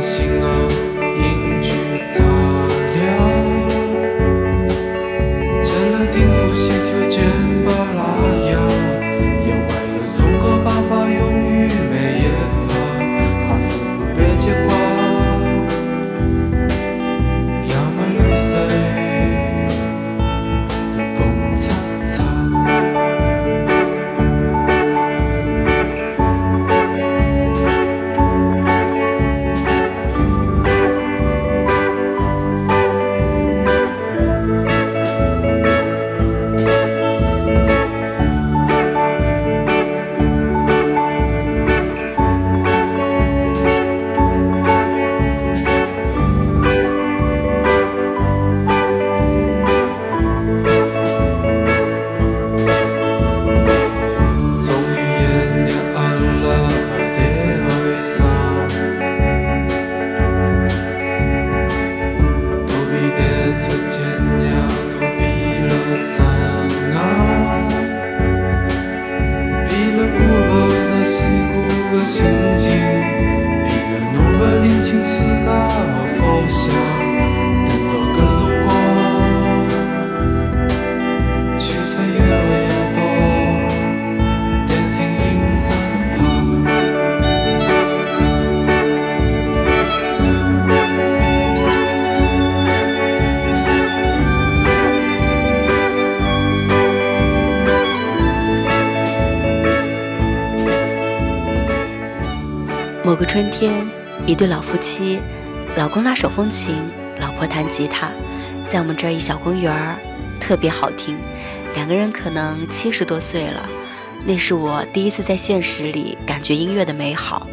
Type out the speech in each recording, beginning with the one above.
某一对老夫妻，老公拉手风琴，老婆弹吉他，在我们这一小公园儿，特别好听。两个人可能七十多岁了，那是我第一次在现实里感觉音乐的美好。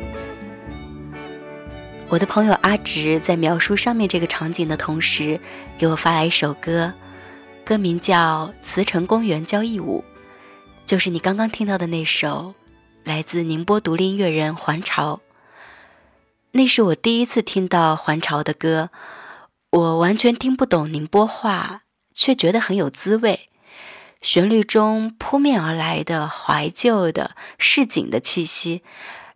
我的朋友阿直在描述上面这个场景的同时，给我发来一首歌，歌名叫《慈城公园交谊舞》，就是你刚刚听到的那首，来自宁波独立音乐人环潮。那是我第一次听到还朝的歌，我完全听不懂宁波话，却觉得很有滋味。旋律中扑面而来的怀旧的市井的气息，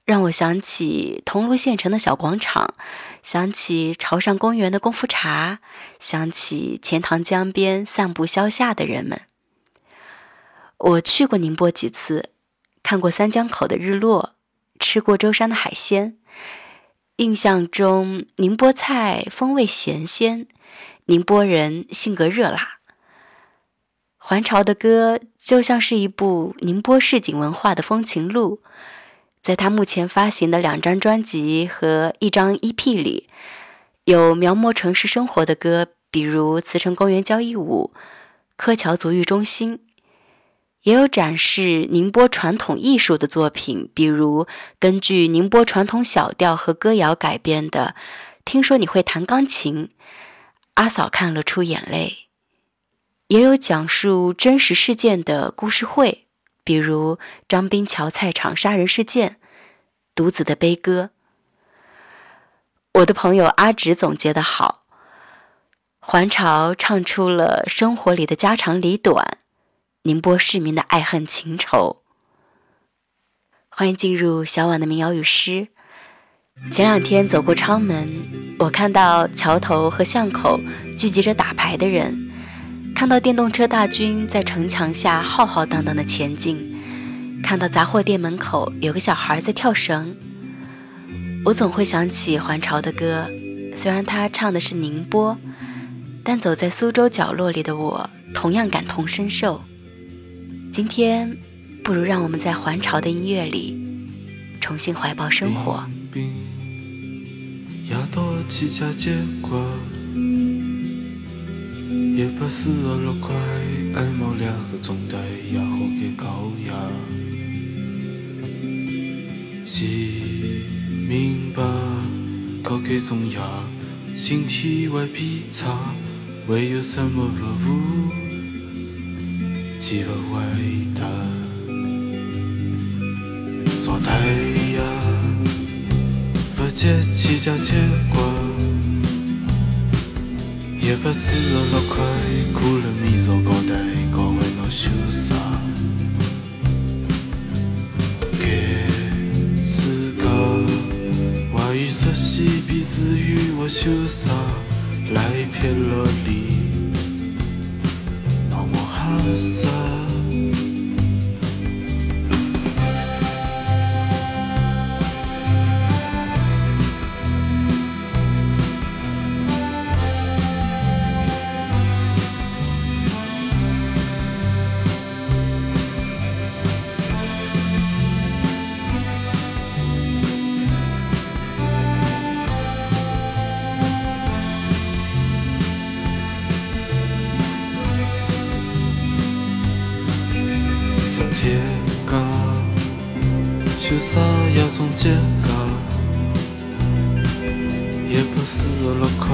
让我想起桐庐县城的小广场，想起潮汕公园的功夫茶，想起钱塘江边散步消夏的人们。我去过宁波几次，看过三江口的日落，吃过舟山的海鲜。印象中，宁波菜风味咸鲜，宁波人性格热辣。还朝的歌就像是一部宁波市井文化的风情录，在他目前发行的两张专辑和一张 EP 里，有描摹城市生活的歌，比如《慈城公园交谊舞》《柯桥足浴中心》。也有展示宁波传统艺术的作品，比如根据宁波传统小调和歌谣改编的《听说你会弹钢琴》，阿嫂看了出眼泪。也有讲述真实事件的故事会，比如张滨桥菜场杀人事件、独子的悲歌。我的朋友阿直总结的好，还朝唱出了生活里的家长里短，宁波市民的爱恨情仇。欢迎进入小婉的民谣与诗。前两天走过昌门，我看到桥头和巷口聚集着打牌的人。看到电动车大军在城墙下浩浩荡荡的前进，看到杂货店门口有个小孩在跳绳，我总会想起还朝的歌。虽然他唱的是宁波，但走在苏州角落里的我同样感同身受。今天，不如让我们在还潮的音乐里重新怀抱生活。一百四十六块，爱猫两个钟头也好给高压。既明白高给重压，心体外皮差，唯有什么不无，极不伟大。做太阳，不接起家结果。一百四十六块，苦了米做高代，高为我羞涩。给自家话语熟悉，比子与我羞涩，来撇了你，价格一百四十六块，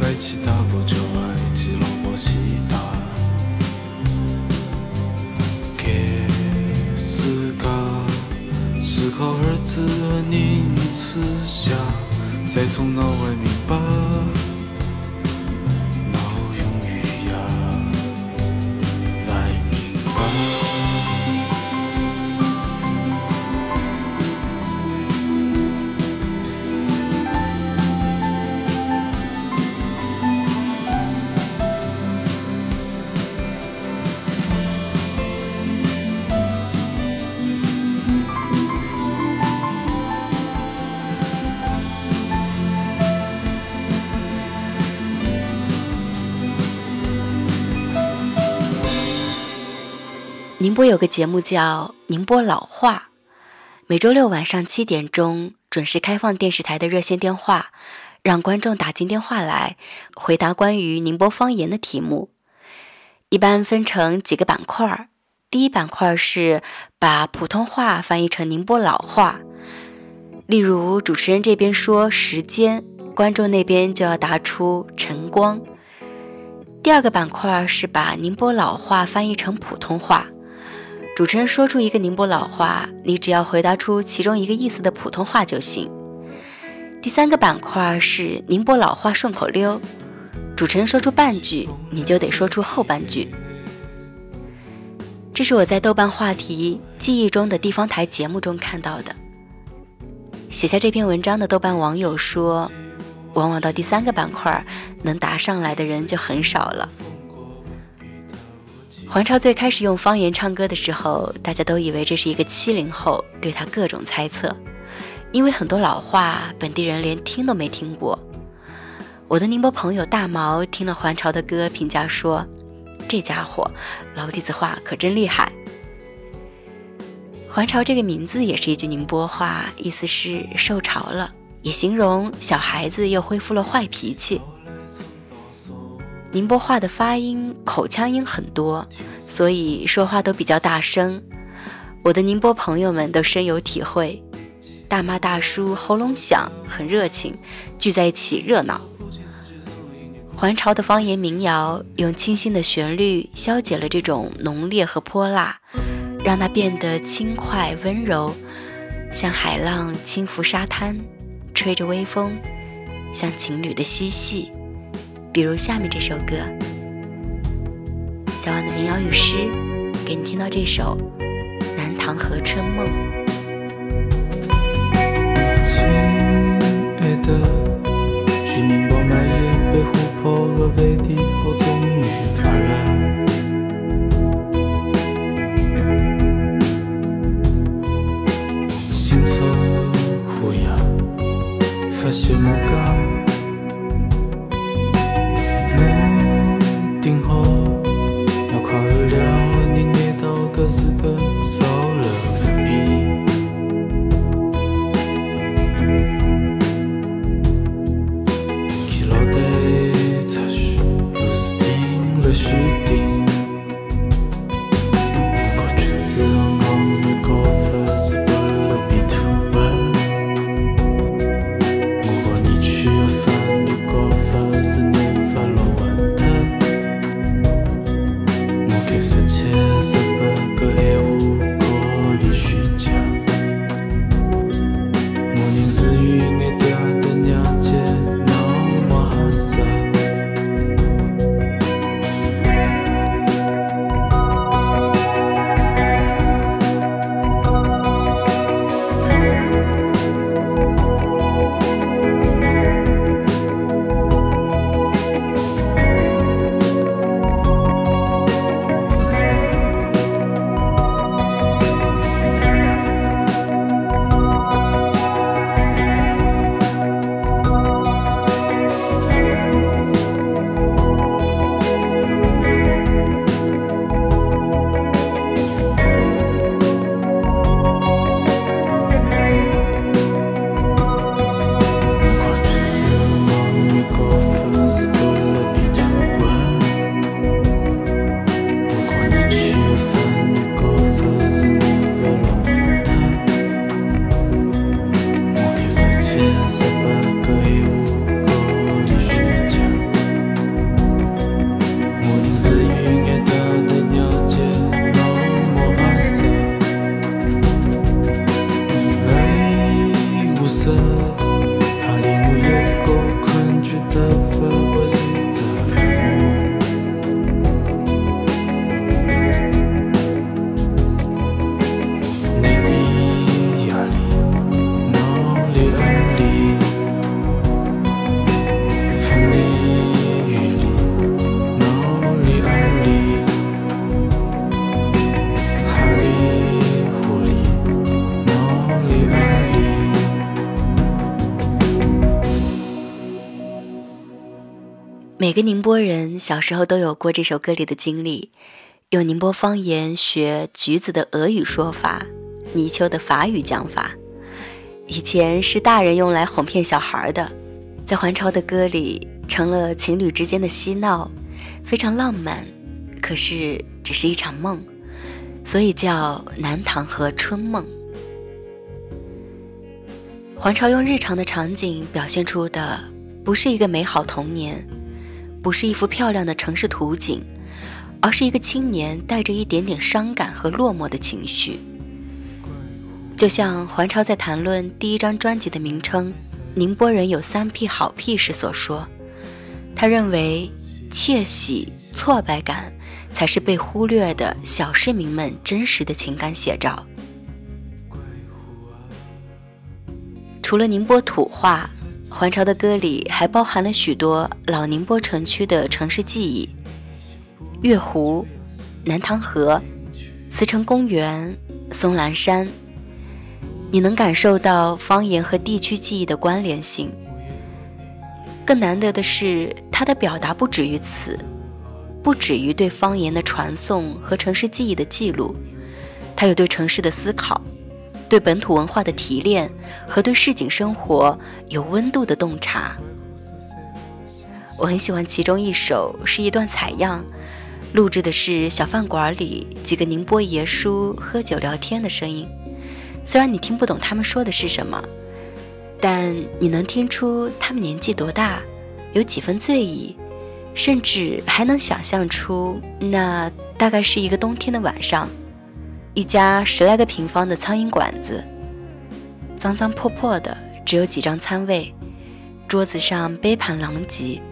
买起大包就爱记老坡西打。给思考儿子的宁吃下，再从脑外明白。我有个节目叫《宁波老话》，每周六晚上七点钟准时开放电视台的热线电话，让观众打进电话来回答关于宁波方言的题目。一般分成几个板块儿，第一板块是把普通话翻译成宁波老话，例如主持人这边说时间，观众那边就要答出晨光。第二个板块是把宁波老话翻译成普通话。主持人说出一个宁波老话，你只要回答出其中一个意思的普通话就行。第三个板块是宁波老话顺口溜，主持人说出半句，你就得说出后半句。这是我在豆瓣话题“记忆中的地方台”节目中看到的。写下这篇文章的豆瓣网友说，往往到第三个板块，能答上来的人就很少了。黄超最开始用方言唱歌的时候，大家都以为这是一个七零后，对他各种猜测，因为很多老话本地人连听都没听过。我的宁波朋友大毛听了黄超的歌，评价说：“这家伙老底子话可真厉害。”黄朝这个名字也是一句宁波话，意思是受潮了，也形容小孩子又恢复了坏脾气。宁波话的发音口腔音很多，所以说话都比较大声。我的宁波朋友们都深有体会，大妈大叔喉咙响，很热情，聚在一起热闹。还朝的方言民谣用清新的旋律消解了这种浓烈和泼辣，让它变得轻快温柔，像海浪轻拂沙滩，吹着微风，像情侣的嬉戏。比如下面这首歌，小婉的民谣与诗，给你听到这首《南塘河春梦》。亲爱的，每个宁波人小时候都有过这首歌里的经历，用宁波方言学橘子的俄语说法，泥鳅的法语讲法。以前是大人用来哄骗小孩的，在还朝的歌里成了情侣之间的嬉闹，非常浪漫。可是只是一场梦，所以叫南塘河春梦。还朝用日常的场景表现出的，不是一个美好童年。不是一幅漂亮的城市图景，而是一个青年带着一点点伤感和落寞的情绪。就像还朝在谈论第一张专辑的名称《宁波人有三屁好屁》时所说，他认为窃喜、挫败感才是被忽略的小市民们真实的情感写照。除了宁波土话。还朝的歌里还包含了许多老宁波城区的城市记忆：月湖、南塘河、慈城公园、松兰山。你能感受到方言和地区记忆的关联性。更难得的是，它的表达不止于此，不止于对方言的传颂和城市记忆的记录，它有对城市的思考。对本土文化的提炼和对市井生活有温度的洞察，我很喜欢其中一首，是一段采样，录制的是小饭馆里几个宁波爷叔喝酒聊天的声音。虽然你听不懂他们说的是什么，但你能听出他们年纪多大，有几分醉意，甚至还能想象出，那大概是一个冬天的晚上，一家十来个平方的苍蝇馆子，脏脏破破的，只有几张餐位，桌子上杯盘狼藉。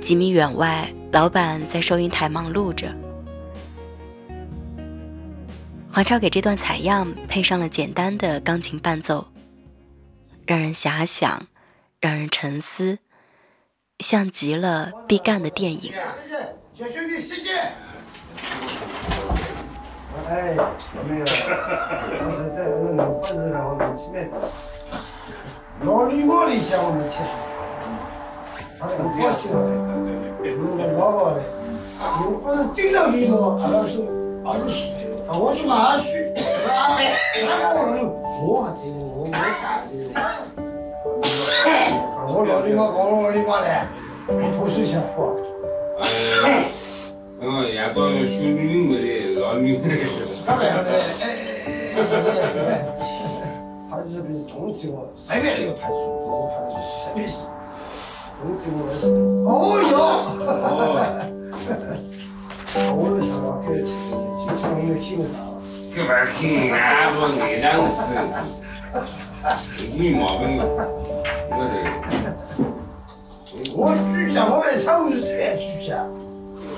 几米远外，老板在收银台忙碌着。黄超给这段采样配上了简单的钢琴伴奏，让人遐想，让人沉思，像极了必干的电影。谢谢小兄弟，谢谢。哎，没有，我是在这弄活子了，我们去买老礼貌的向我们吃他那个高兴了，有那老婆的，又不是经常给我，而是而是。我去拿去，啊！三个人，我这个我没啥这个。我老李妈搞老李妈嘞，脱水下火。哎，我也搞修女们的老女的。他来了，哎哎哎！他就是比如通知我，随便那个派出所，我派出所随便是，通知我是。哦哟！我都想到给他听，经常有听得到。这玩意儿听俺不挨两次，没毛病。我这，我举家，我们常务是愿举家。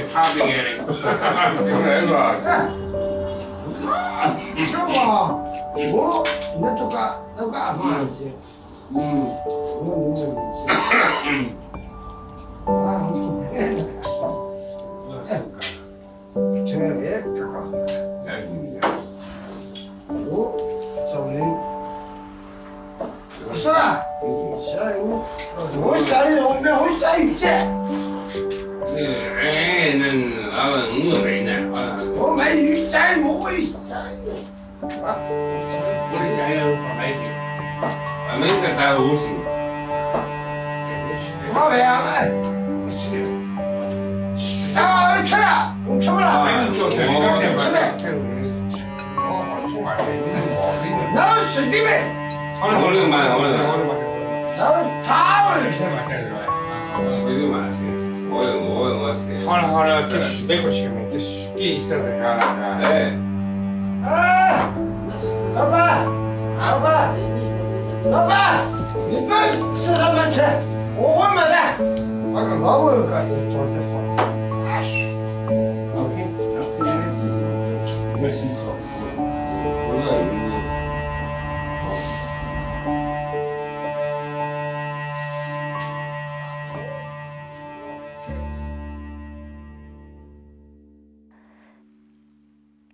领导，哎哎哎，我就好。是放假的，啊。我我那个男二月的，是他的，哈哈哈，那个。啊，什么？我那都干都干啥去？嗯，我你们去。啊，别这个，我找人。我说了，我没呢？我没雨，下雨我的下雨。啊，我的下雨放哪去？俺们在带路行。好呗啊，哎，去，啊，去了。吃不了，吃呗。那是的呗。好了，好了，慢，好了，好了，慢点。那他们吃嘛，吃是吧？吃的慢些。我我我吃。好了好了，给徐北过去嘛，给给一声这个了，哎。哎，老板，老板，老板，你们吃什么吃？我我买的。那个老板可以做的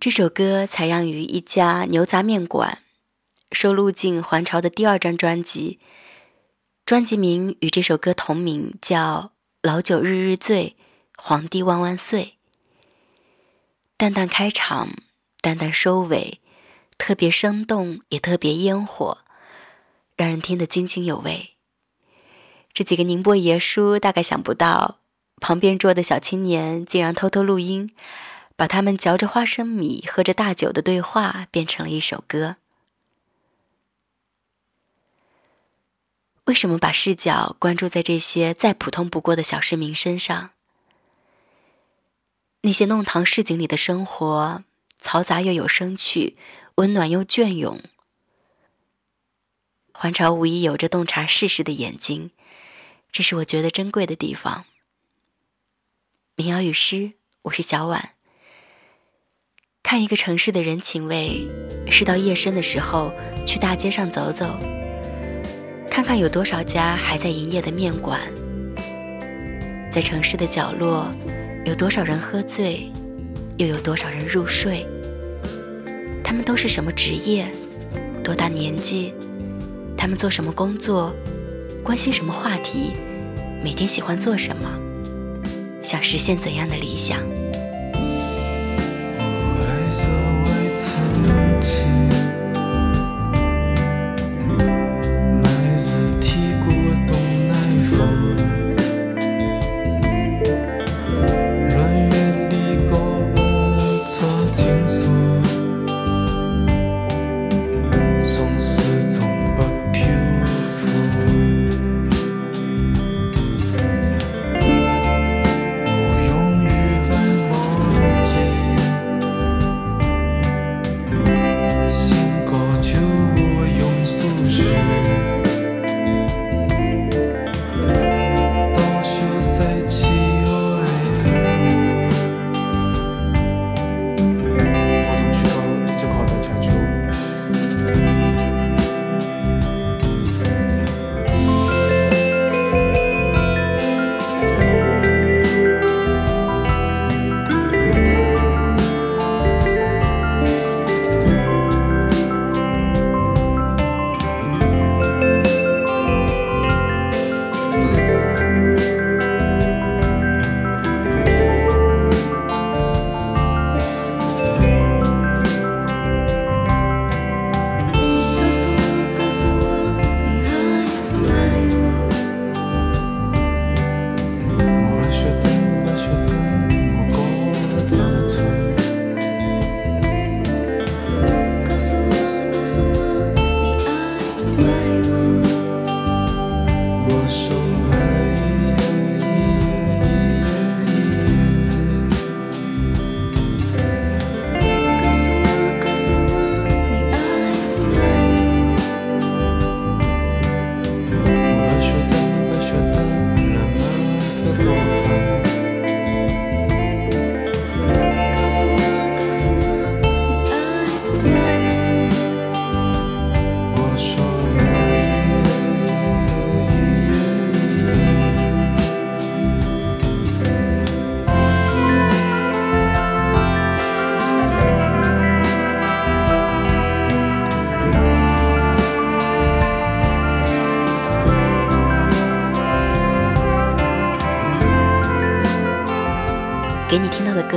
这首歌采样于一家牛杂面馆，收录进还朝的第二张专辑，专辑名与这首歌同名，叫《老酒日日醉，皇帝万万岁》。淡淡开场，淡淡收尾，特别生动，也特别烟火，让人听得津津有味。这几个宁波爷叔大概想不到，旁边桌的小青年竟然偷偷录音。把他们嚼着花生米、喝着大酒的对话变成了一首歌。为什么把视角关注在这些再普通不过的小市民身上？那些弄堂市井里的生活，嘈杂又有生趣，温暖又隽永。环朝无疑有着洞察世事的眼睛，这是我觉得珍贵的地方。民谣与诗，我是小婉。看一个城市的人情味，是到夜深的时候去大街上走走，看看有多少家还在营业的面馆，在城市的角落，有多少人喝醉，又有多少人入睡。他们都是什么职业，多大年纪？他们做什么工作？关心什么话题？每天喜欢做什么？想实现怎样的理想。给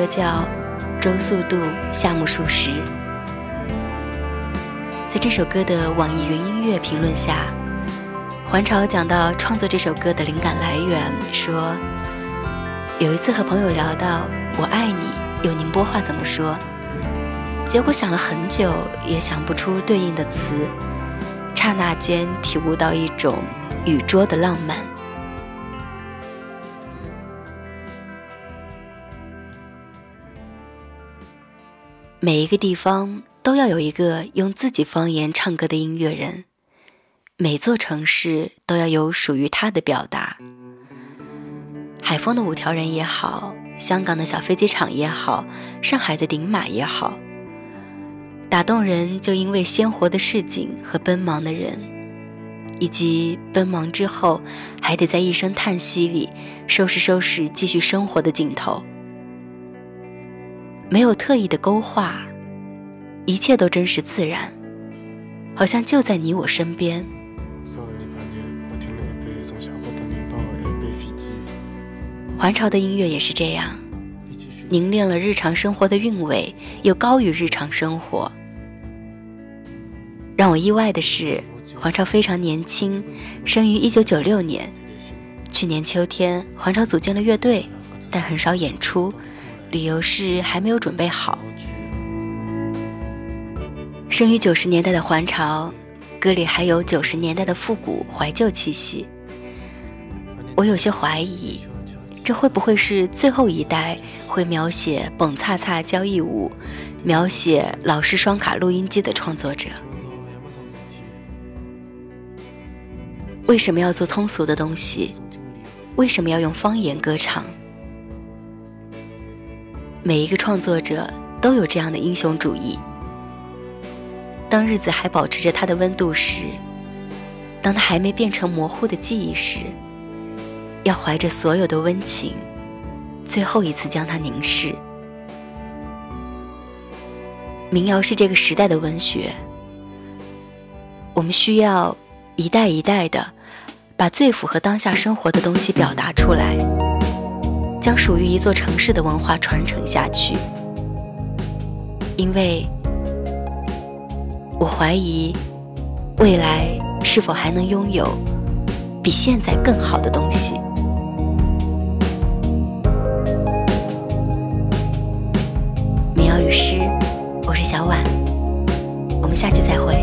叫《周速度夏目漱石》。在这首歌的网易云音乐评论下，环潮讲到创作这首歌的灵感来源，说有一次和朋友聊到“我爱你”用宁波话怎么说，结果想了很久也想不出对应的词，刹那间体悟到一种语拙的浪漫。每一个地方都要有一个用自己方言唱歌的音乐人，每座城市都要有属于他的表达。海丰的五条人也好，香港的小飞机场也好，上海的顶马也好，打动人就因为鲜活的市井和奔忙的人，以及奔忙之后还得在一声叹息里收拾收拾继续生活的镜头。没有特意的勾画，一切都真实自然，好像就在你我身边。环潮的音乐也是这样，凝练了日常生活的韵味，又高于日常生活。让我意外的是，环潮非常年轻，生于一九九六年。去年秋天，环潮组建了乐队，但很少演出。理由是还没有准备好。生于九十年代的还潮，歌里还有九十年代的复古怀旧气息。我有些怀疑，这会不会是最后一代会描写蹦擦擦交谊舞、描写老式双卡录音机的创作者？为什么要做通俗的东西？为什么要用方言歌唱？每一个创作者都有这样的英雄主义。当日子还保持着它的温度时，当它还没变成模糊的记忆时，要怀着所有的温情，最后一次将它凝视。民谣是这个时代的文学，我们需要一代一代的把最符合当下生活的东西表达出来。将属于一座城市的文化传承下去。因为，我怀疑未来是否还能拥有比现在更好的东西。民谣与诗，我是小婉，我们下期再会。